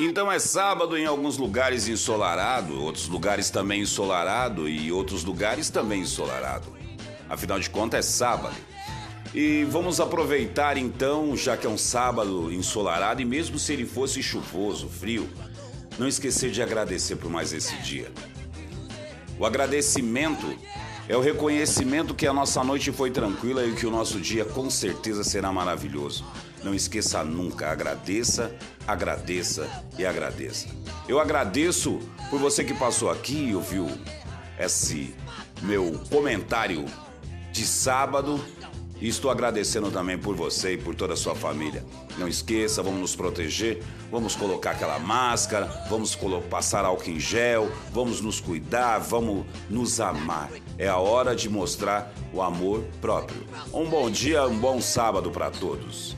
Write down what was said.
Então é sábado em alguns lugares ensolarado, outros lugares também ensolarado e outros lugares também ensolarado. Afinal de contas é sábado. E vamos aproveitar então, já que é um sábado ensolarado e mesmo se ele fosse chuvoso, frio, não esquecer de agradecer por mais esse dia. O agradecimento é o reconhecimento que a nossa noite foi tranquila e que o nosso dia com certeza será maravilhoso. Não esqueça nunca, agradeça, agradeça e agradeça. Eu agradeço por você que passou aqui e ouviu esse meu comentário de sábado. E estou agradecendo também por você e por toda a sua família. Não esqueça, vamos nos proteger, vamos colocar aquela máscara, vamos passar álcool em gel, vamos nos cuidar, vamos nos amar. É a hora de mostrar o amor próprio. Um bom dia, um bom sábado para todos.